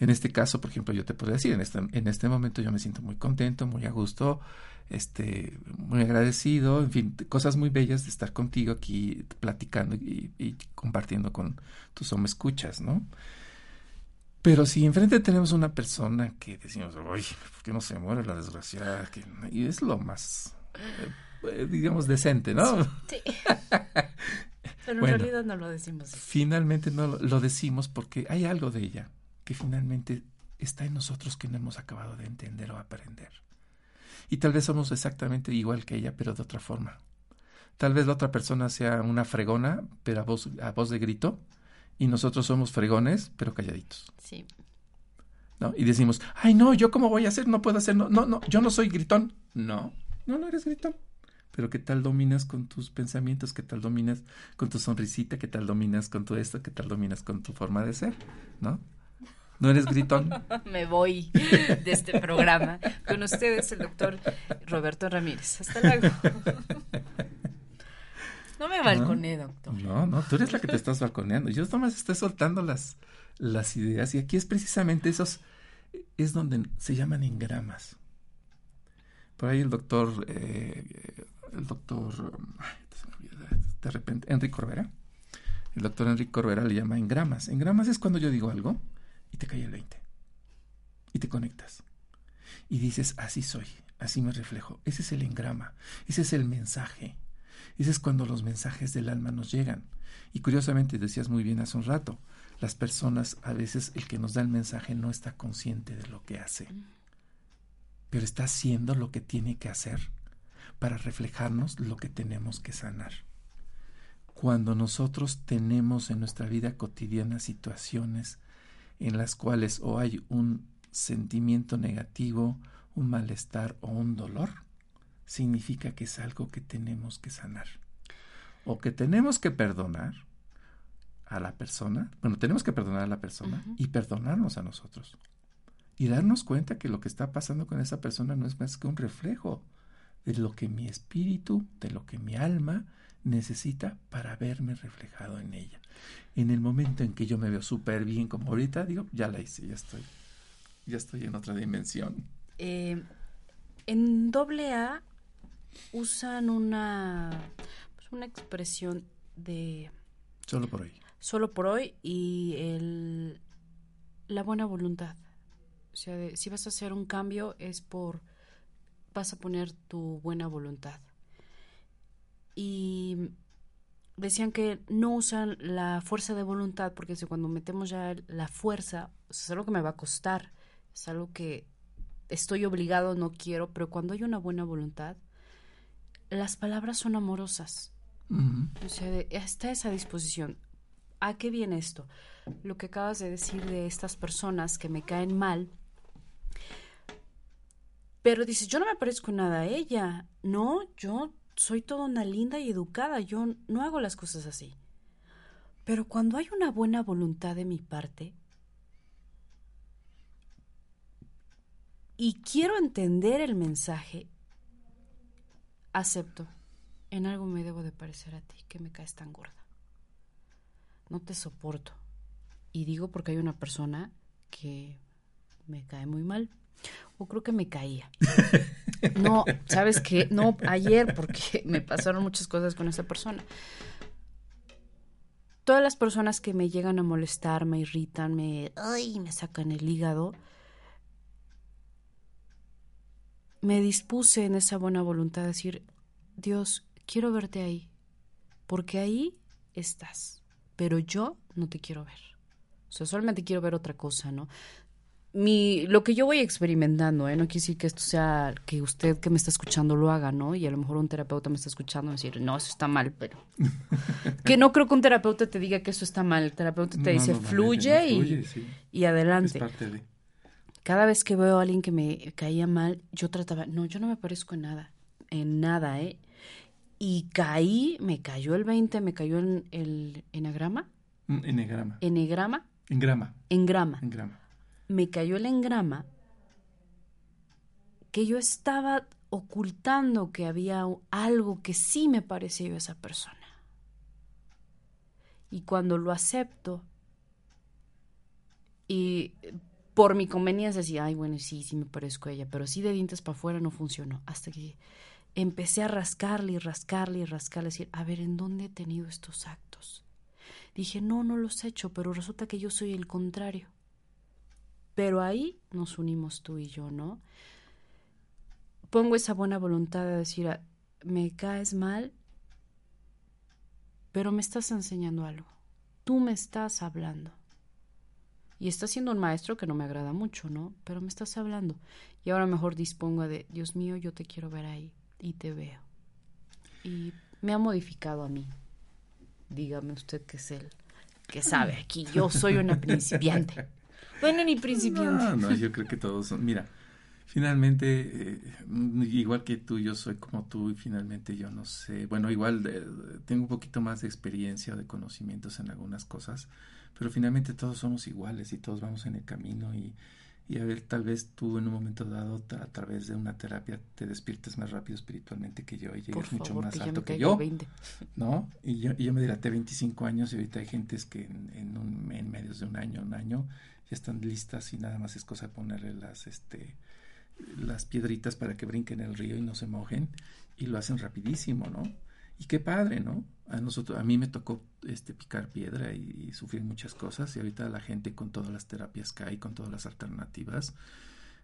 En este caso, por ejemplo, yo te podría decir, en este, en este momento yo me siento muy contento, muy a gusto, este, muy agradecido, en fin, cosas muy bellas de estar contigo aquí platicando y, compartiendo con tus hombres escuchas, ¿no? Pero si enfrente tenemos una persona que decimos, oye, ¿por qué no se muere la desgraciada? y es lo más, eh, digamos, decente, ¿no? Sí. Pero en realidad no lo decimos. Finalmente no lo decimos porque hay algo de ella que finalmente está en nosotros que no hemos acabado de entender o aprender. Y tal vez somos exactamente igual que ella, pero de otra forma. Tal vez la otra persona sea una fregona, pero a voz, a voz de grito, y nosotros somos fregones, pero calladitos. Sí. ¿No? Y decimos, ay, no, yo cómo voy a hacer, no puedo hacer, no, no, no, yo no soy gritón. No, no, no eres gritón. Pero qué tal dominas con tus pensamientos, qué tal dominas con tu sonrisita, qué tal dominas con tu esto, qué tal dominas con tu forma de ser, ¿no? ¿No eres gritón? Me voy de este programa. Con ustedes, el doctor Roberto Ramírez. Hasta luego. No me balconé, doctor. No, no, tú eres la que te estás balconeando. Yo nomás estoy soltando las, las ideas. Y aquí es precisamente esos, es donde se llaman engramas. Por ahí el doctor, eh, el doctor, de repente, Enrique Corbera. El doctor Enrique Corbera le llama engramas. Engramas es cuando yo digo algo y te cae el 20. Y te conectas. Y dices, así soy, así me reflejo. Ese es el engrama, ese es el mensaje. Ese es cuando los mensajes del alma nos llegan. Y curiosamente, decías muy bien hace un rato, las personas, a veces el que nos da el mensaje no está consciente de lo que hace, pero está haciendo lo que tiene que hacer para reflejarnos lo que tenemos que sanar. Cuando nosotros tenemos en nuestra vida cotidiana situaciones en las cuales o hay un sentimiento negativo, un malestar o un dolor, significa que es algo que tenemos que sanar. O que tenemos que perdonar a la persona, bueno, tenemos que perdonar a la persona y perdonarnos a nosotros. Y darnos cuenta que lo que está pasando con esa persona no es más que un reflejo de lo que mi espíritu, de lo que mi alma necesita para verme reflejado en ella en el momento en que yo me veo súper bien como ahorita, digo, ya la hice, ya estoy, ya estoy en otra dimensión. Eh, en doble A usan una, pues una expresión de... Solo por hoy. Solo por hoy y el, la buena voluntad. O sea, si vas a hacer un cambio es por, vas a poner tu buena voluntad. Y decían que no usan la fuerza de voluntad porque si cuando metemos ya la fuerza es algo que me va a costar, es algo que estoy obligado, no quiero, pero cuando hay una buena voluntad, las palabras son amorosas. O sea, está esa disposición. ¿A qué viene esto? Lo que acabas de decir de estas personas que me caen mal. Pero dices, yo no me parezco nada a ella. No, yo soy toda una linda y educada, yo no hago las cosas así. Pero cuando hay una buena voluntad de mi parte, y quiero entender el mensaje, acepto. En algo me debo de parecer a ti, que me caes tan gorda. No te soporto. Y digo porque hay una persona que me cae muy mal. O creo que me caía. No, ¿sabes qué? No, ayer, porque me pasaron muchas cosas con esa persona. Todas las personas que me llegan a molestar, me irritan, me, ay, me sacan el hígado, me dispuse en esa buena voluntad a decir, Dios, quiero verte ahí, porque ahí estás, pero yo no te quiero ver. O sea, solamente quiero ver otra cosa, ¿no? Mi, lo que yo voy experimentando, ¿eh? no quiere decir que esto sea que usted que me está escuchando lo haga, ¿no? Y a lo mejor un terapeuta me está escuchando y decir, no, eso está mal, pero que no creo que un terapeuta te diga que eso está mal. El terapeuta te No, dice, fluye, y, sí. y Es adelante parte de... cada vez que veo a alguien que me caía mal, yo trataba, no, yo no me parezco en nada, en nada, ¿eh? Y caí, me cayó el 20, me cayó el, el enagrama, Mm, Enegrama. enegrama, Engrama. engrama. Engrama. Me cayó el engrama que yo estaba ocultando que había algo que sí me parecía yo a esa persona. Y cuando lo acepto y por mi conveniencia decía, ay, bueno, sí, sí me parezco a ella, pero sí de dientes para afuera no funcionó. Hasta que empecé a rascarle y rascarle y rascarle, decir, a ver, ¿en dónde he tenido estos actos? Dije, no, no los he hecho, pero resulta que yo soy el contrario. Pero ahí nos unimos tú y yo, ¿no? Pongo esa buena voluntad de decir, "Ah, me caes mal, pero me estás enseñando algo. Tú me estás hablando. Y estás siendo un maestro que no me agrada mucho, ¿no? Pero me estás hablando. Y ahora mejor dispongo de, Dios mío, yo te quiero ver ahí. Y te veo. Y me ha modificado a mí. Dígame usted que es él, que sabe aquí. Yo soy una principiante. Bueno, ni principiante. No, no, yo creo que todos son. Mira, finalmente, eh, igual que tú, yo soy como tú y finalmente yo no sé. Bueno, igual eh, tengo un poquito más de experiencia o de conocimientos en algunas cosas, pero finalmente todos somos iguales y todos vamos en el camino y, y a ver, tal vez tú en un momento dado a, través de una terapia te despiertes más rápido espiritualmente que yo y llegues Por mucho favor, más que alto que yo. el 20. ¿no? Y yo, y yo me dilaté 25 años y ahorita hay gentes que en, en, un, en medios de un año, un año, están listas y nada más es cosa de ponerle las, este, las piedritas para que brinquen el río y no se mojen y lo hacen rapidísimo, ¿no? Y qué padre, ¿no? A nosotros, a mí me tocó este picar piedra y, y sufrir muchas cosas y ahorita la gente con todas las terapias que hay, con todas las alternativas,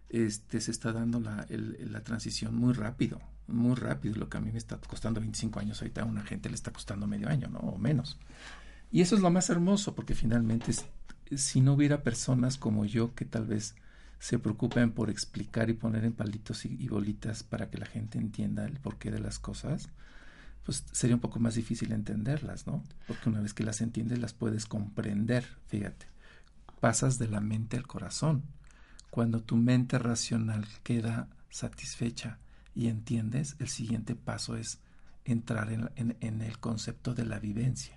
este, se está dando la, el- la transición muy rápido, muy rápido. Lo que a mí me está costando 25 años, ahorita a una gente le está costando medio año, ¿no? O menos. Y eso es lo más hermoso, porque finalmente, es- si no hubiera personas como yo que tal vez se preocupen por explicar y poner en palitos y, bolitas para que la gente entienda el porqué de las cosas, pues sería un poco más difícil entenderlas, ¿no? Porque una vez que las entiendes, las puedes comprender, fíjate. Pasas de la mente al corazón. Cuando tu mente racional queda satisfecha y entiendes, el siguiente paso es entrar en, en- en el concepto de la vivencia.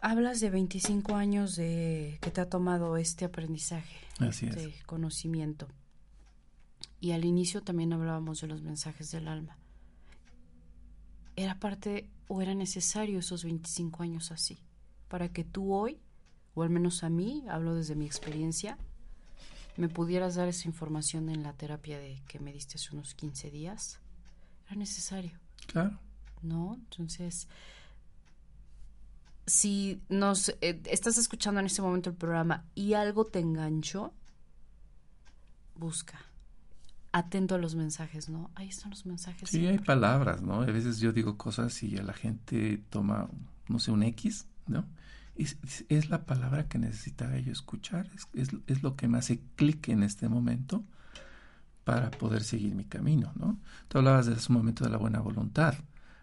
Hablas de 25 años de que te ha tomado este aprendizaje, Así es. este conocimiento. Y al inicio también hablábamos de los mensajes del alma. ¿Era parte o era necesario esos 25 años así? Para que tú hoy, o al menos a mí, hablo desde mi experiencia, me pudieras dar esa información en la terapia de que me diste hace unos 15 días. Era necesario. Claro. ¿no? Entonces, si nos eh, estás escuchando en este momento el programa y algo te enganchó, busca. Atento a los mensajes, ¿no? Ahí están los mensajes. Sí, hay palabras, ¿no? A veces yo digo cosas y a la gente toma, no sé, un X, ¿no? Es, es- es la palabra que necesitaba yo escuchar, es, es, es lo que me hace clic en este momento para poder seguir mi camino, ¿no? Tú hablabas de su momento de la buena voluntad.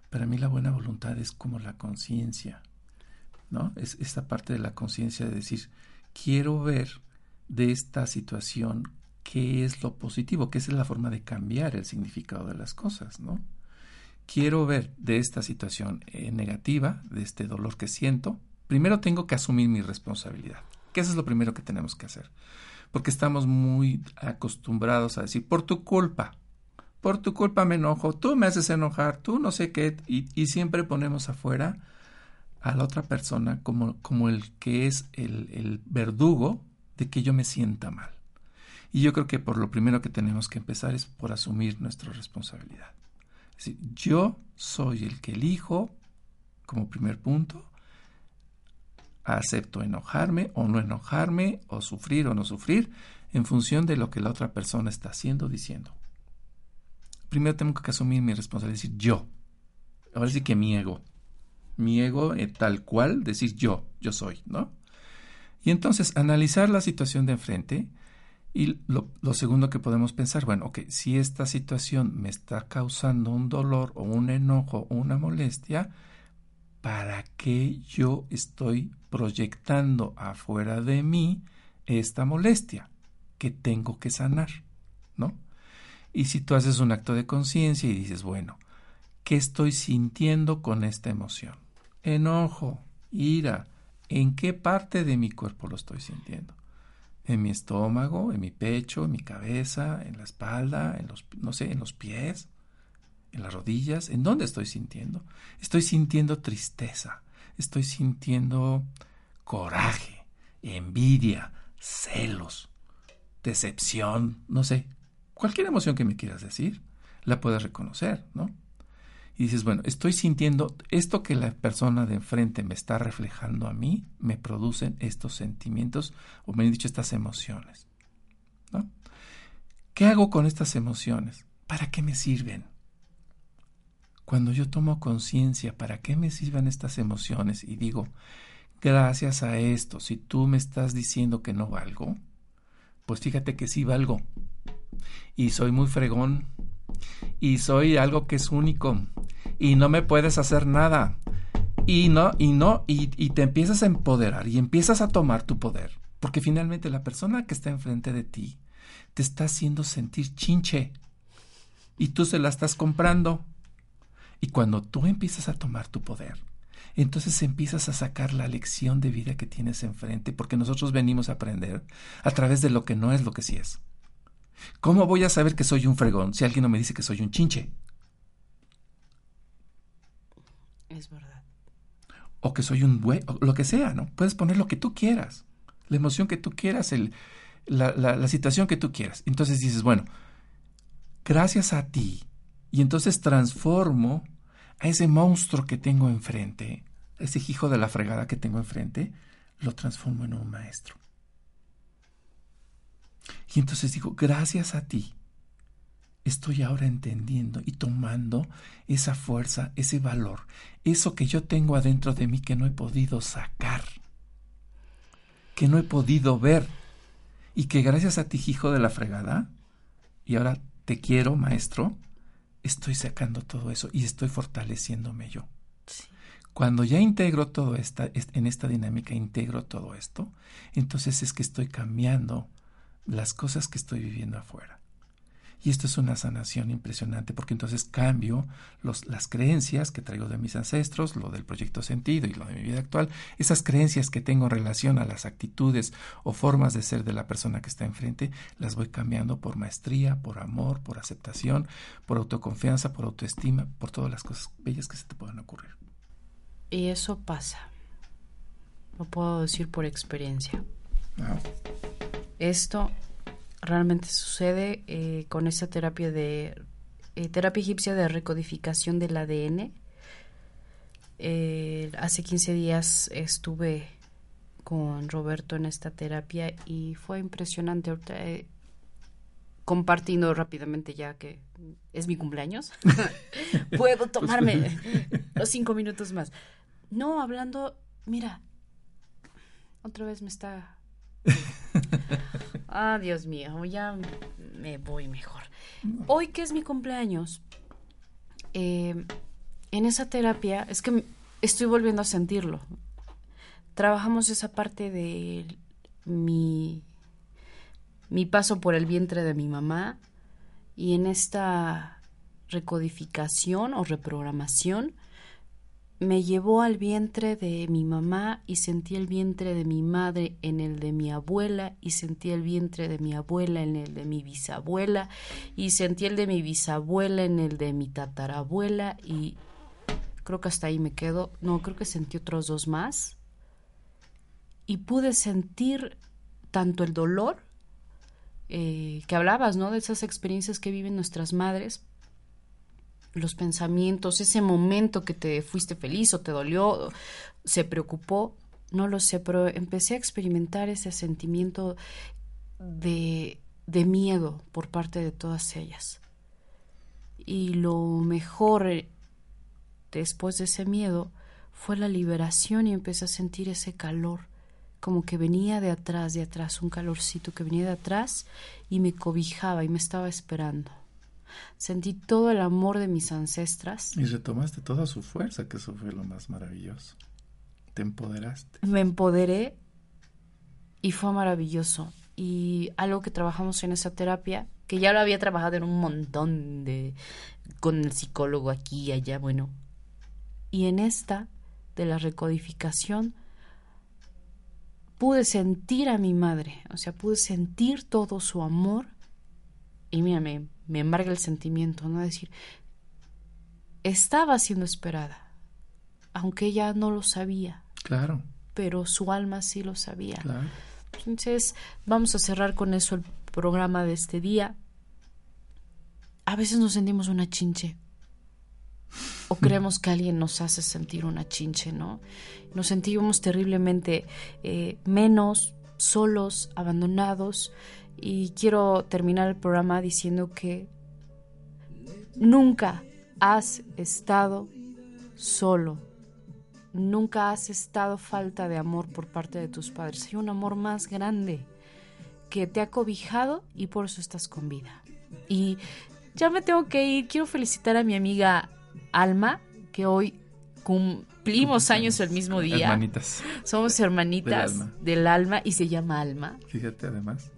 Para mí la buena voluntad es como la conciencia, Es esta parte de la conciencia de decir, quiero ver de esta situación qué es lo positivo, que es la forma de cambiar el significado de las cosas, ¿no? Quiero ver de esta situación eh, negativa, de este dolor que siento, primero tengo que asumir mi responsabilidad, que eso es lo primero que tenemos que hacer. porque estamos muy acostumbrados a decir, por tu culpa, por tu culpa me enojo, tú me haces enojar, tú no sé qué, y, siempre ponemos afuera a la otra persona como, como el que es el, el verdugo de que yo me sienta mal. Y yo creo que por lo primero que tenemos que empezar es por asumir nuestra responsabilidad. Es decir, yo soy el que elijo, como primer punto, acepto enojarme o no enojarme, o sufrir o no sufrir, en función de lo que la otra persona está haciendo o diciendo. Primero tengo que asumir mi responsabilidad, decir yo. Ahora sí que mi ego. Mi ego eh, tal cual, decir yo, yo soy, ¿no? Y entonces analizar la situación de enfrente y lo, segundo que podemos pensar, bueno, ok, si esta situación me está causando un dolor o un enojo o una molestia, ¿para qué yo estoy proyectando afuera de mí esta molestia que tengo que sanar? ¿No? Y si tú haces un acto de conciencia y dices, bueno, ¿qué estoy sintiendo con esta emoción? Enojo, ira, ¿en qué parte de mi cuerpo lo estoy sintiendo? en mi estómago, en mi pecho, en mi cabeza, en la espalda, en los, no sé, en los pies, en las rodillas. ¿En dónde estoy sintiendo? Estoy sintiendo tristeza, estoy sintiendo coraje, envidia, celos, decepción, no sé. Cualquier emoción que me quieras decir, la puedes reconocer, ¿no? Y dices, bueno, estoy sintiendo esto que la persona de enfrente me está reflejando a mí, me producen estos sentimientos, o me han dicho estas emociones. ¿no? ¿Qué hago con estas emociones? ¿Para qué me sirven? Cuando yo tomo conciencia, ¿para qué me sirven estas emociones? Y digo, gracias a esto, si tú me estás diciendo que no valgo, pues fíjate que sí valgo. Y soy muy fregón, y soy algo que es único y no me puedes hacer nada. Y no, y no, y, te empiezas a empoderar y empiezas a tomar tu poder. Porque finalmente la persona que está enfrente de ti te está haciendo sentir chinche. Y tú se la estás comprando. Y cuando tú empiezas a tomar tu poder, entonces empiezas a sacar la lección de vida que tienes enfrente, porque nosotros venimos a aprender a través de lo que no es lo que sí es. ¿Cómo voy a saber que soy un fregón si alguien no me dice que soy un chinche? Es verdad. O que soy un güey, o lo que sea, ¿no? Puedes poner lo que tú quieras, la emoción que tú quieras, el, la, la situación que tú quieras. Entonces dices, bueno, gracias a ti, y entonces transformo a ese monstruo que tengo enfrente, ese hijo de la fregada que tengo enfrente, lo transformo en un maestro. Y entonces digo, gracias a ti, estoy ahora entendiendo y tomando esa fuerza, ese valor, eso que yo tengo adentro de mí que no he podido sacar, que no he podido ver, y que gracias a ti, hijo de la fregada, y ahora te quiero, maestro, estoy sacando todo eso y estoy fortaleciéndome yo. Cuando ya integro todo esta, en esta dinámica, integro todo esto, entonces es que estoy cambiando las cosas que estoy viviendo afuera. Y esto es una sanación impresionante porque entonces cambio los, las creencias que traigo de mis ancestros, lo del proyecto sentido y lo de mi vida actual, esas creencias que tengo en relación a las actitudes o formas de ser de la persona que está enfrente, las voy cambiando por maestría, por amor, por aceptación, por autoconfianza, por autoestima, por todas las cosas bellas que se te puedan ocurrir. Y eso pasa. Lo puedo decir por experiencia. Ah. Esto realmente sucede eh, con esa terapia de eh, terapia egipcia de recodificación del ADN. Eh, hace 15 días estuve con Roberto en esta terapia y fue impresionante. Ahorita, compartiendo rápidamente ya que es mi cumpleaños, puedo tomarme los cinco minutos más. No, hablando, mira, otra vez me está ah, Dios mío, ya me voy mejor. Hoy que es mi cumpleaños, eh, en esa terapia es que estoy volviendo a sentirlo. Trabajamos esa parte de mi, mi paso por el vientre de mi mamá y en esta recodificación o reprogramación me llevó al vientre de mi mamá y sentí el vientre de mi madre en el de mi abuela y sentí el vientre de mi abuela en el de mi bisabuela y sentí el de mi bisabuela en el de mi tatarabuela y creo que hasta ahí me quedo. No, creo que sentí otros dos más y pude sentir tanto el dolor eh, que hablabas, ¿no? De esas experiencias que viven nuestras madres, los pensamientos, ese momento que te fuiste feliz o te dolió, se preocupó, no lo sé, pero empecé a experimentar ese sentimiento de, de miedo por parte de todas ellas. Y lo mejor eh, después de ese miedo fue la liberación y empecé a sentir ese calor, como que venía de atrás, de atrás, un calorcito que venía de atrás y me cobijaba y me estaba esperando. Sentí todo el amor de mis ancestras. Y retomaste toda su fuerza, que eso fue lo más maravilloso. Te empoderaste. Me empoderé y fue maravilloso. Y algo que trabajamos en esa terapia, que ya lo había trabajado en un montón de con el psicólogo aquí y allá, bueno. Y en esta de la recodificación pude sentir a mi madre, o sea, pude sentir todo su amor y mira, me, me embarga el sentimiento, ¿no? Decir, estaba siendo esperada, aunque ella no lo sabía, Claro, pero su alma sí lo sabía. claro. Entonces, vamos a cerrar con eso el programa de este día. A veces nos sentimos una chinche. O creemos que alguien nos hace sentir una chinche, ¿no? Nos sentimos terriblemente eh, menos, solos, abandonados. Y quiero terminar el programa diciendo que nunca has estado solo nunca has estado falta de amor por parte de tus padres. Hay un amor más grande que te ha cobijado y por eso estás con vida. Y ya me tengo que ir. Quiero felicitar a mi amiga Alma, que hoy cumplimos años el mismo día. Hermanitas, Somos hermanitas Del alma. del alma y se llama Alma. fíjate además.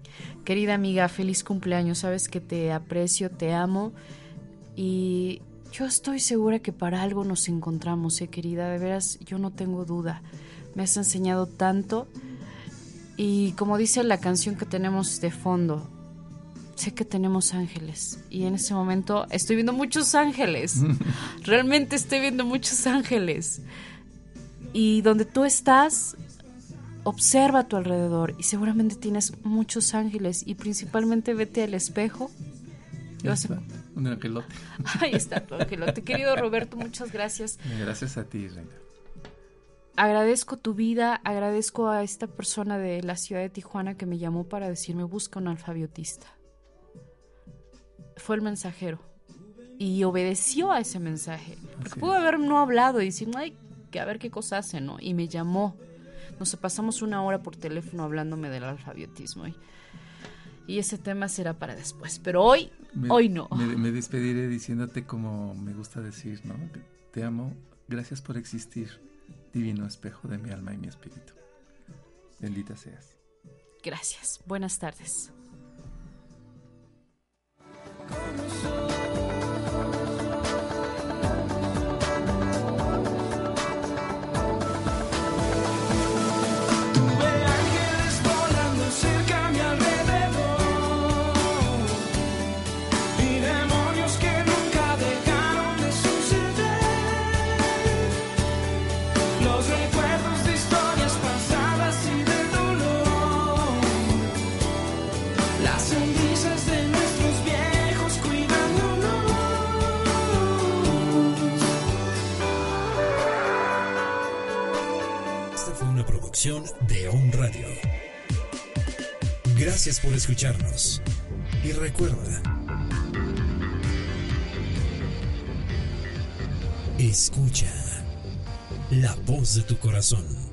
Querida amiga, feliz cumpleaños. Sabes que te aprecio, te amo y yo estoy segura que para algo nos encontramos, eh, querida. De veras, yo no tengo duda. Me has enseñado tanto y como dice la canción que tenemos de fondo, sé que tenemos ángeles y en ese momento estoy viendo muchos ángeles. Realmente estoy viendo muchos ángeles. Y donde tú estás, observa a tu alrededor y seguramente tienes muchos ángeles y principalmente vete al espejo. y vas a- Un angelote. Ahí está tu angelote. Querido Roberto, muchas gracias. Gracias a ti, Reina. Agradezco tu vida, agradezco a esta persona de la ciudad de Tijuana que me llamó para decirme busca un alfabiotista. Fue el mensajero y obedeció a ese mensaje. Porque pudo haber no hablado y decir, ay, que a ver qué cosa hace, ¿no? Y me llamó. Nos pasamos una hora por teléfono hablándome del alfabetismo. Y, y ese tema será para después. Pero hoy, Me- hoy no. Me, me despediré diciéndote como me gusta decir, ¿no? Te amo. Gracias por existir, divino espejo de mi alma y mi espíritu. Bendita seas. Gracias. Buenas tardes. De On Radio. Gracias por escucharnos. Y recuerda, escucha. La voz de tu corazón.